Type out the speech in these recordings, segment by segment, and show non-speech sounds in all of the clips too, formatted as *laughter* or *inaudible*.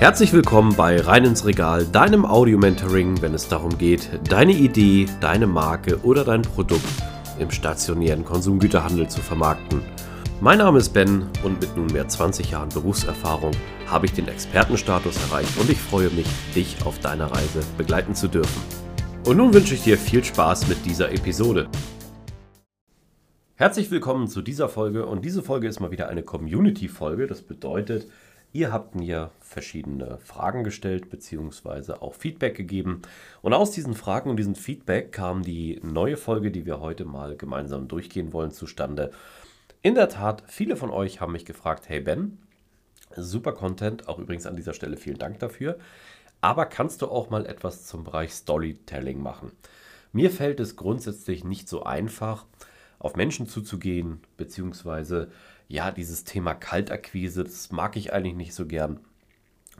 Herzlich willkommen bei Rein ins Regal, deinem Audio-Mentoring, wenn es darum geht, deine Idee, deine Marke oder dein Produkt im stationären Konsumgüterhandel zu vermarkten. Mein Name ist Ben und mit nunmehr 20 Jahren Berufserfahrung habe ich den Expertenstatus erreicht und ich freue mich, dich auf deiner Reise begleiten zu dürfen. Und nun wünsche ich dir viel Spaß mit dieser Episode. Herzlich willkommen zu dieser Folge und diese Folge ist mal wieder eine Community-Folge. Das bedeutet, ihr habt mir verschiedene Fragen gestellt bzw. auch Feedback gegeben und aus diesen Fragen und diesem Feedback kam die neue Folge, die wir heute mal gemeinsam durchgehen wollen, zustande. In der Tat, viele von euch haben mich gefragt, hey Ben, super Content, auch übrigens an dieser Stelle vielen Dank dafür, aber kannst du auch mal etwas zum Bereich Storytelling machen? Mir fällt es grundsätzlich nicht so einfach, auf Menschen zuzugehen, beziehungsweise ja, dieses Thema Kaltakquise, das mag ich eigentlich nicht so gern.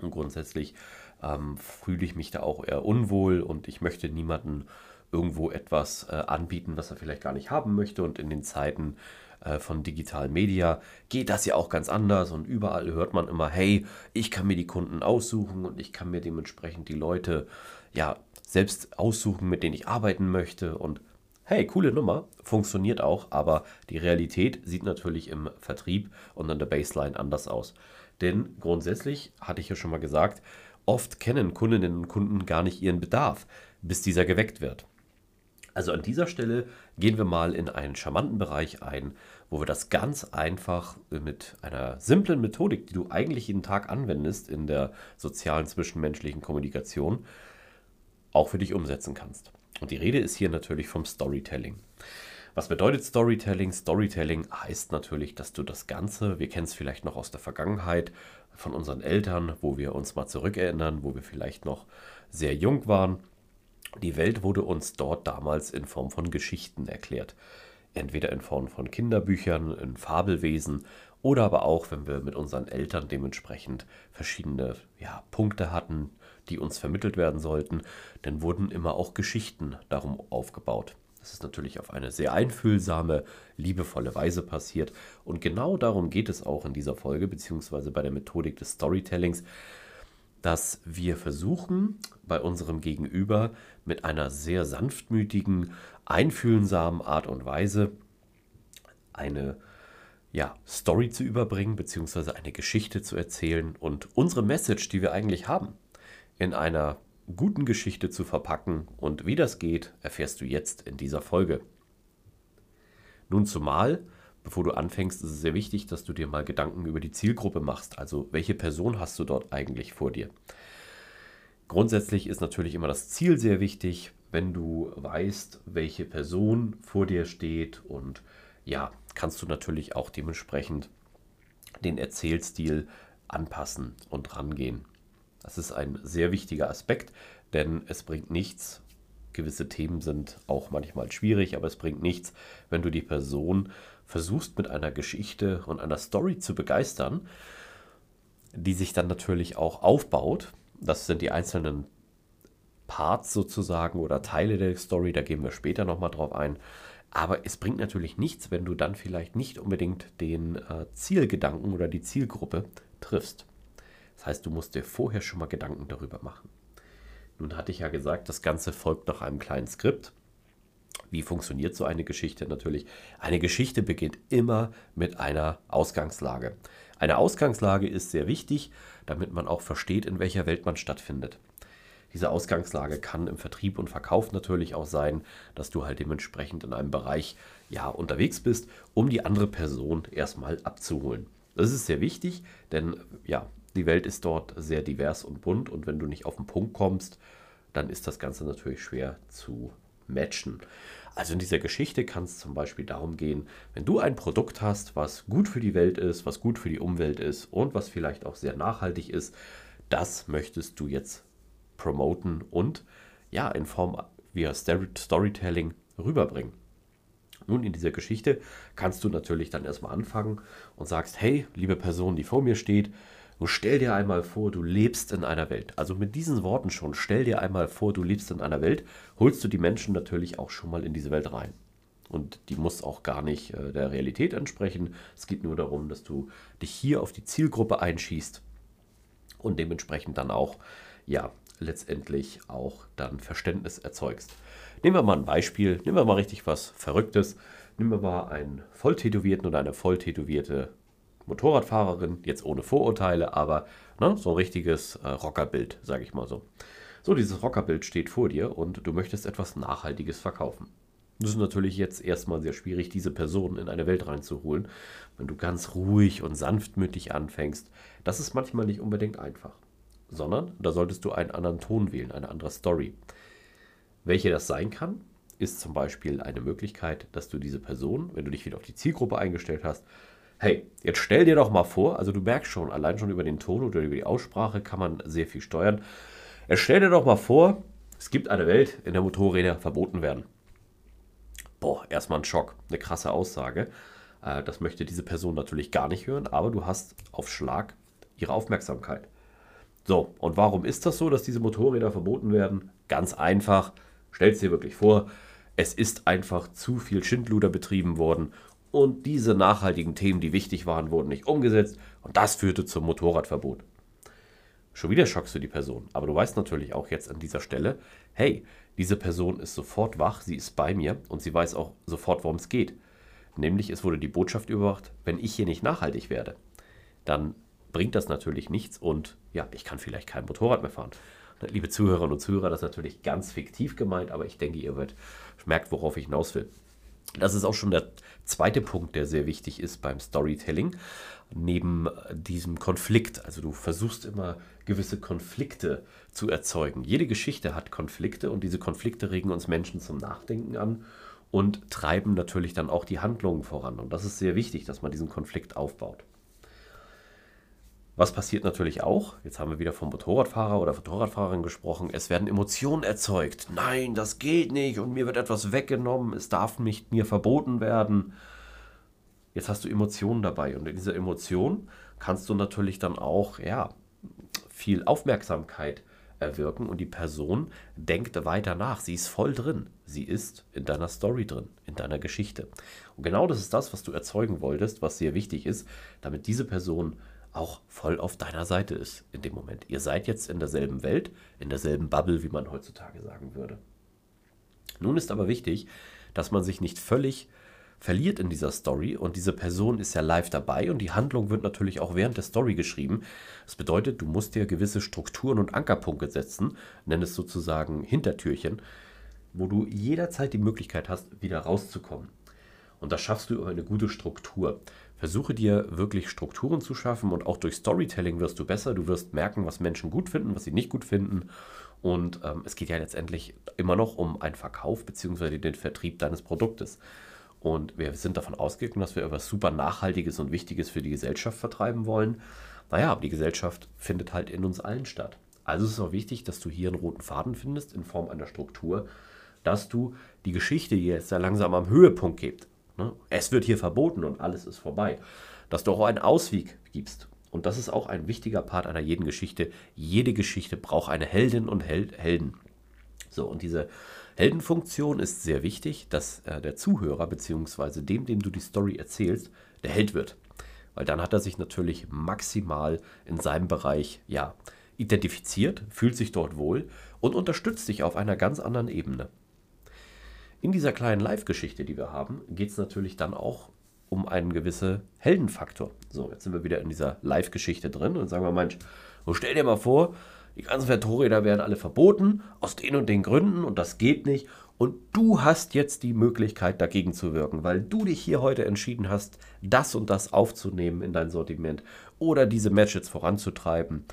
Und grundsätzlich ähm, fühle ich mich da auch eher unwohl und ich möchte niemanden irgendwo etwas äh, anbieten, was er vielleicht gar nicht haben möchte. Und in den Zeiten äh, von digitalen Media geht das ja auch ganz anders und überall hört man immer, hey, ich kann mir die Kunden aussuchen und ich kann mir dementsprechend die Leute ja selbst aussuchen, mit denen ich arbeiten möchte und hey, coole Nummer, funktioniert auch, aber die Realität sieht natürlich im Vertrieb und an der Baseline anders aus. Denn grundsätzlich, hatte ich ja schon mal gesagt, oft kennen Kundinnen und Kunden gar nicht ihren Bedarf, bis dieser geweckt wird. Also an dieser Stelle gehen wir mal in einen charmanten Bereich ein, wo wir das ganz einfach mit einer simplen Methodik, die du eigentlich jeden Tag anwendest in der sozialen zwischenmenschlichen Kommunikation, auch für dich umsetzen kannst. Und die Rede ist hier natürlich vom Storytelling. Was bedeutet Storytelling? Storytelling heißt natürlich, dass du das Ganze, wir kennen es vielleicht noch aus der Vergangenheit von unseren Eltern, wo wir uns mal zurückerinnern, wo wir vielleicht noch sehr jung waren. Die Welt wurde uns dort damals in Form von Geschichten erklärt. Entweder in Form von Kinderbüchern, in Fabelwesen oder aber auch, wenn wir mit unseren Eltern dementsprechend verschiedene ja, Punkte hatten, die uns vermittelt werden sollten, dann wurden immer auch Geschichten darum aufgebaut. Das ist natürlich auf eine sehr einfühlsame, liebevolle Weise passiert. Und genau darum geht es auch in dieser Folge, beziehungsweise bei der Methodik des Storytellings, dass wir versuchen, bei unserem Gegenüber mit einer sehr sanftmütigen, einfühlsamen Art und Weise eine ja, Story zu überbringen, beziehungsweise eine Geschichte zu erzählen und unsere Message, die wir eigentlich haben, in einer guten Geschichte zu verpacken. Und wie das geht, erfährst du jetzt in dieser Folge. Nun zumal, bevor du anfängst, ist es sehr wichtig, dass du dir mal Gedanken über die Zielgruppe machst. Also welche Person hast du dort eigentlich vor dir? Grundsätzlich ist natürlich immer das Ziel sehr wichtig, wenn du weißt, welche Person vor dir steht und ja, kannst du natürlich auch dementsprechend den Erzählstil anpassen und rangehen. Das ist ein sehr wichtiger Aspekt, denn es bringt nichts. Gewisse Themen sind auch manchmal schwierig, aber es bringt nichts, wenn du die Person versuchst mit einer Geschichte und einer Story zu begeistern, die sich dann natürlich auch aufbaut. Das sind die einzelnen Parts sozusagen oder Teile der Story, da gehen wir später nochmal drauf ein. Aber es bringt natürlich nichts, wenn du dann vielleicht nicht unbedingt den äh, Zielgedanken oder die Zielgruppe triffst. Das heißt, du musst dir vorher schon mal Gedanken darüber machen. Nun hatte ich ja gesagt, das Ganze folgt nach einem kleinen Skript. Wie funktioniert so eine Geschichte natürlich? Eine Geschichte beginnt immer mit einer Ausgangslage. Eine Ausgangslage ist sehr wichtig, damit man auch versteht, in welcher Welt man stattfindet. Diese Ausgangslage kann im Vertrieb und Verkauf natürlich auch sein, dass du halt dementsprechend in einem Bereich ja unterwegs bist, um die andere Person erstmal abzuholen. Das ist sehr wichtig, denn ja, die Welt ist dort sehr divers und bunt und wenn du nicht auf den Punkt kommst, dann ist das Ganze natürlich schwer zu matchen. Also in dieser Geschichte kann es zum Beispiel darum gehen, wenn du ein Produkt hast, was gut für die Welt ist, was gut für die Umwelt ist und was vielleicht auch sehr nachhaltig ist, das möchtest du jetzt promoten und ja, in Form via Storytelling rüberbringen. Nun, in dieser Geschichte kannst du natürlich dann erstmal anfangen und sagst, hey, liebe Person, die vor mir steht, stell dir einmal vor, du lebst in einer Welt. Also mit diesen Worten schon, stell dir einmal vor, du lebst in einer Welt, holst du die Menschen natürlich auch schon mal in diese Welt rein. Und die muss auch gar nicht äh, der Realität entsprechen. Es geht nur darum, dass du dich hier auf die Zielgruppe einschießt und dementsprechend dann auch, ja, letztendlich auch dann Verständnis erzeugst. Nehmen wir mal ein Beispiel, nehmen wir mal richtig was Verrücktes. Nehmen wir mal einen volltätowierten oder eine volltätowierte Motorradfahrerin, jetzt ohne Vorurteile, aber ne, so ein richtiges äh, Rockerbild, sage ich mal so. So, dieses Rockerbild steht vor dir und du möchtest etwas Nachhaltiges verkaufen. Das ist natürlich jetzt erstmal sehr schwierig, diese Person in eine Welt reinzuholen, wenn du ganz ruhig und sanftmütig anfängst. Das ist manchmal nicht unbedingt einfach, sondern da solltest du einen anderen Ton wählen, eine andere Story. Welche das sein kann, ist zum Beispiel eine Möglichkeit, dass du diese Person, wenn du dich wieder auf die Zielgruppe eingestellt hast, hey, jetzt stell dir doch mal vor, also du merkst schon, allein schon über den Ton oder über die Aussprache kann man sehr viel steuern. Jetzt stell dir doch mal vor, es gibt eine Welt, in der Motorräder verboten werden. Boah, erstmal ein Schock, eine krasse Aussage. Äh, das möchte diese Person natürlich gar nicht hören, aber du hast auf Schlag ihre Aufmerksamkeit. So, und warum ist das so, dass diese Motorräder verboten werden? Ganz einfach, stell es dir wirklich vor, es ist einfach zu viel Schindluder betrieben worden und diese nachhaltigen Themen, die wichtig waren, wurden nicht umgesetzt und das führte zum Motorradverbot. Schon wieder schockst du die Person, aber du weißt natürlich auch jetzt an dieser Stelle, hey, diese Person ist sofort wach, sie ist bei mir und sie weiß auch sofort, worum es geht. Nämlich es wurde die Botschaft überwacht, wenn ich hier nicht nachhaltig werde, dann bringt das natürlich nichts und ja, ich kann vielleicht kein Motorrad mehr fahren. Liebe Zuhörerinnen und Zuhörer, das ist natürlich ganz fiktiv gemeint, aber ich denke, ihr werdet, merkt, worauf ich hinaus will. Das ist auch schon der zweite Punkt, der sehr wichtig ist beim Storytelling. Neben diesem Konflikt, also du versuchst immer gewisse Konflikte zu erzeugen. Jede Geschichte hat Konflikte und diese Konflikte regen uns Menschen zum Nachdenken an und treiben natürlich dann auch die Handlungen voran. Und das ist sehr wichtig, dass man diesen Konflikt aufbaut. Was passiert natürlich auch? Jetzt haben wir wieder vom Motorradfahrer oder Motorradfahrerin gesprochen. Es werden Emotionen erzeugt. Nein, das geht nicht und mir wird etwas weggenommen. Es darf nicht mir verboten werden. Jetzt hast du Emotionen dabei und in dieser Emotion kannst du natürlich dann auch ja, viel Aufmerksamkeit erwirken und die Person denkt weiter nach. Sie ist voll drin. Sie ist in deiner Story drin, in deiner Geschichte. Und genau das ist das, was du erzeugen wolltest, was sehr wichtig ist, damit diese Person auch voll auf deiner Seite ist in dem Moment. Ihr seid jetzt in derselben Welt, in derselben Bubble, wie man heutzutage sagen würde. Nun ist aber wichtig, dass man sich nicht völlig verliert in dieser Story und diese Person ist ja live dabei und die Handlung wird natürlich auch während der Story geschrieben. Das bedeutet, du musst dir gewisse Strukturen und Ankerpunkte setzen, nenn es sozusagen Hintertürchen, wo du jederzeit die Möglichkeit hast, wieder rauszukommen. Und das schaffst du über eine gute Struktur. Versuche dir wirklich Strukturen zu schaffen und auch durch Storytelling wirst du besser. Du wirst merken, was Menschen gut finden, was sie nicht gut finden. Und ähm, es geht ja letztendlich immer noch um einen Verkauf bzw. den Vertrieb deines Produktes. Und wir sind davon ausgegangen, dass wir etwas super Nachhaltiges und Wichtiges für die Gesellschaft vertreiben wollen. Naja, aber die Gesellschaft findet halt in uns allen statt. Also ist es auch wichtig, dass du hier einen roten Faden findest in Form einer Struktur, dass du die Geschichte, die jetzt sehr langsam am Höhepunkt gibt, Ne? Es wird hier verboten und alles ist vorbei. Dass du auch einen Ausweg gibst. Und das ist auch ein wichtiger Part einer jeden Geschichte. Jede Geschichte braucht eine Heldin und Held Helden. So, und diese Heldenfunktion ist sehr wichtig, dass äh, der Zuhörer bzw. dem, dem du die Story erzählst, der Held wird. Weil dann hat er sich natürlich maximal in seinem Bereich ja, identifiziert, fühlt sich dort wohl und unterstützt dich auf einer ganz anderen Ebene. In dieser kleinen Live-Geschichte, die wir haben, geht es natürlich dann auch um einen gewissen Heldenfaktor. So, jetzt sind wir wieder in dieser Live-Geschichte drin und sagen wir, Mensch, stell dir mal vor, die ganzen Motorräder werden alle verboten, aus den und den Gründen und das geht nicht. Und du hast jetzt die Möglichkeit, dagegen zu wirken, weil du dich hier heute entschieden hast, das und das aufzunehmen in dein Sortiment oder diese Matches voranzutreiben,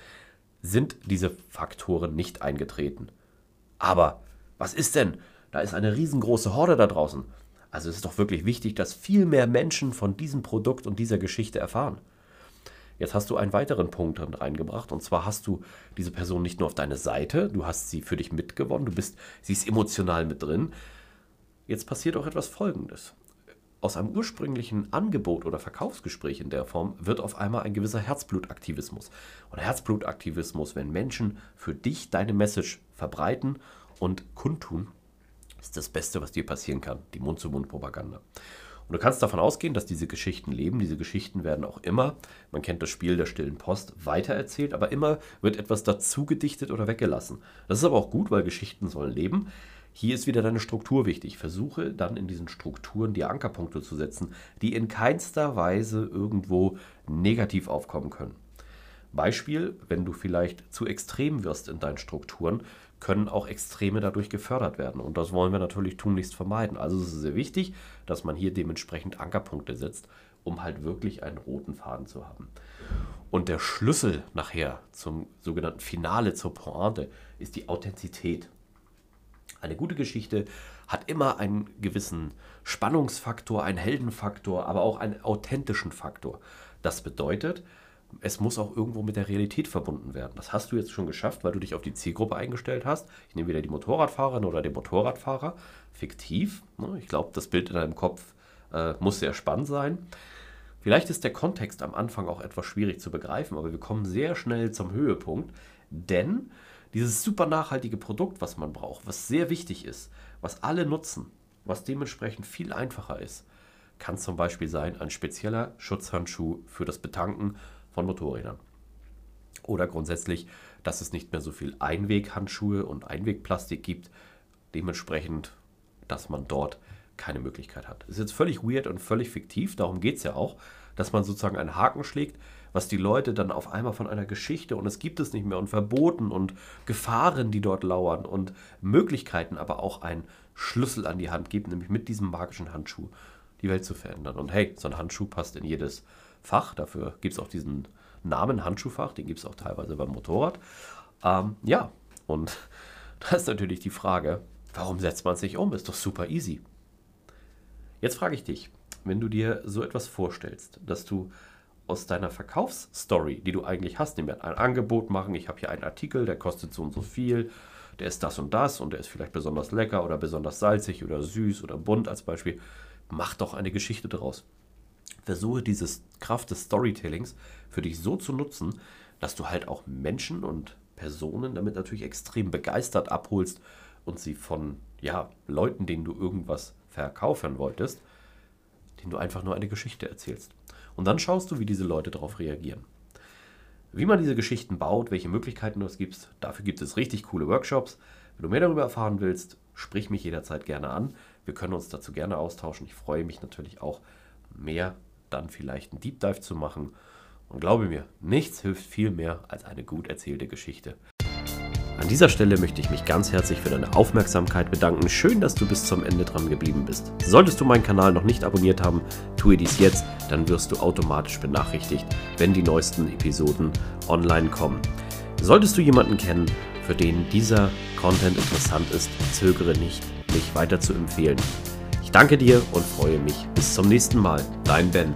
sind diese Faktoren nicht eingetreten. Aber was ist denn, da ist eine riesengroße Horde da draußen. Also es ist doch wirklich wichtig, dass viel mehr Menschen von diesem Produkt und dieser Geschichte erfahren. Jetzt hast du einen weiteren Punkt reingebracht und zwar hast du diese Person nicht nur auf deine Seite, du hast sie für dich mitgewonnen, du bist, sie ist emotional mit drin. Jetzt passiert auch etwas Folgendes. Aus einem ursprünglichen Angebot oder Verkaufsgespräch in der Form wird auf einmal ein gewisser Herzblutaktivismus. Und Herzblutaktivismus, wenn Menschen für dich deine Message verbreiten und kundtun, ist das Beste, was dir passieren kann, die Mund-zu-Mund-Propaganda. Und du kannst davon ausgehen, dass diese Geschichten leben. Diese Geschichten werden auch immer, man kennt das Spiel der stillen Post, weitererzählt, aber immer wird etwas dazu gedichtet oder weggelassen. Das ist aber auch gut, weil Geschichten sollen leben. Hier ist wieder deine Struktur wichtig. Versuche dann in diesen Strukturen die Ankerpunkte zu setzen, die in keinster Weise irgendwo negativ aufkommen können. Beispiel, wenn du vielleicht zu extrem wirst in deinen Strukturen, können auch Extreme dadurch gefördert werden. Und das wollen wir natürlich tunlichst vermeiden. Also es ist sehr wichtig, dass man hier dementsprechend Ankerpunkte setzt, um halt wirklich einen roten Faden zu haben. Und der Schlüssel nachher zum sogenannten Finale, zur Pointe, ist die Authentizität. Eine gute Geschichte hat immer einen gewissen Spannungsfaktor, einen Heldenfaktor, aber auch einen authentischen Faktor. Das bedeutet, es muss auch irgendwo mit der Realität verbunden werden. Das hast du jetzt schon geschafft, weil du dich auf die Zielgruppe eingestellt hast. Ich nehme wieder die Motorradfahrerin oder den Motorradfahrer. Fiktiv. Ne? Ich glaube, das Bild in deinem Kopf äh, muss sehr spannend sein. Vielleicht ist der Kontext am Anfang auch etwas schwierig zu begreifen, aber wir kommen sehr schnell zum Höhepunkt, denn dieses super nachhaltige Produkt, was man braucht, was sehr wichtig ist, was alle nutzen, was dementsprechend viel einfacher ist, kann zum Beispiel sein ein spezieller Schutzhandschuh für das Betanken von Motorrädern. Oder grundsätzlich, dass es nicht mehr so viel Einweghandschuhe und Einwegplastik gibt, dementsprechend, dass man dort keine Möglichkeit hat. Ist jetzt völlig weird und völlig fiktiv, darum geht es ja auch, dass man sozusagen einen Haken schlägt, was die Leute dann auf einmal von einer Geschichte und es gibt es nicht mehr und Verboten und Gefahren, die dort lauern und Möglichkeiten, aber auch einen Schlüssel an die Hand gibt, nämlich mit diesem magischen Handschuh die Welt zu verändern. Und hey, so ein Handschuh passt in jedes Fach, dafür gibt es auch diesen Namen Handschuhfach, den gibt es auch teilweise beim Motorrad. Ähm, ja, und *laughs* da ist natürlich die Frage, warum setzt man sich um? Ist doch super easy. Jetzt frage ich dich, wenn du dir so etwas vorstellst, dass du aus deiner Verkaufsstory, die du eigentlich hast, nämlich ein Angebot machen, ich habe hier einen Artikel, der kostet so und so viel, der ist das und das und der ist vielleicht besonders lecker oder besonders salzig oder süß oder bunt als Beispiel, mach doch eine Geschichte daraus. Versuche diese Kraft des Storytellings für dich so zu nutzen, dass du halt auch Menschen und Personen damit natürlich extrem begeistert abholst und sie von ja, Leuten, denen du irgendwas verkaufen wolltest, denen du einfach nur eine Geschichte erzählst. Und dann schaust du, wie diese Leute darauf reagieren. Wie man diese Geschichten baut, welche Möglichkeiten du es gibt, dafür gibt es richtig coole Workshops. Wenn du mehr darüber erfahren willst, sprich mich jederzeit gerne an. Wir können uns dazu gerne austauschen. Ich freue mich natürlich auch, mehr dann vielleicht einen Deep Dive zu machen. Und glaube mir, nichts hilft viel mehr als eine gut erzählte Geschichte. An dieser Stelle möchte ich mich ganz herzlich für deine Aufmerksamkeit bedanken. Schön, dass du bis zum Ende dran geblieben bist. Solltest du meinen Kanal noch nicht abonniert haben, tue dies jetzt, dann wirst du automatisch benachrichtigt, wenn die neuesten Episoden online kommen. Solltest du jemanden kennen, für den dieser Content interessant ist, zögere nicht, mich weiter zu empfehlen. Ich danke dir und freue mich. Bis zum nächsten Mal. Dein Ben.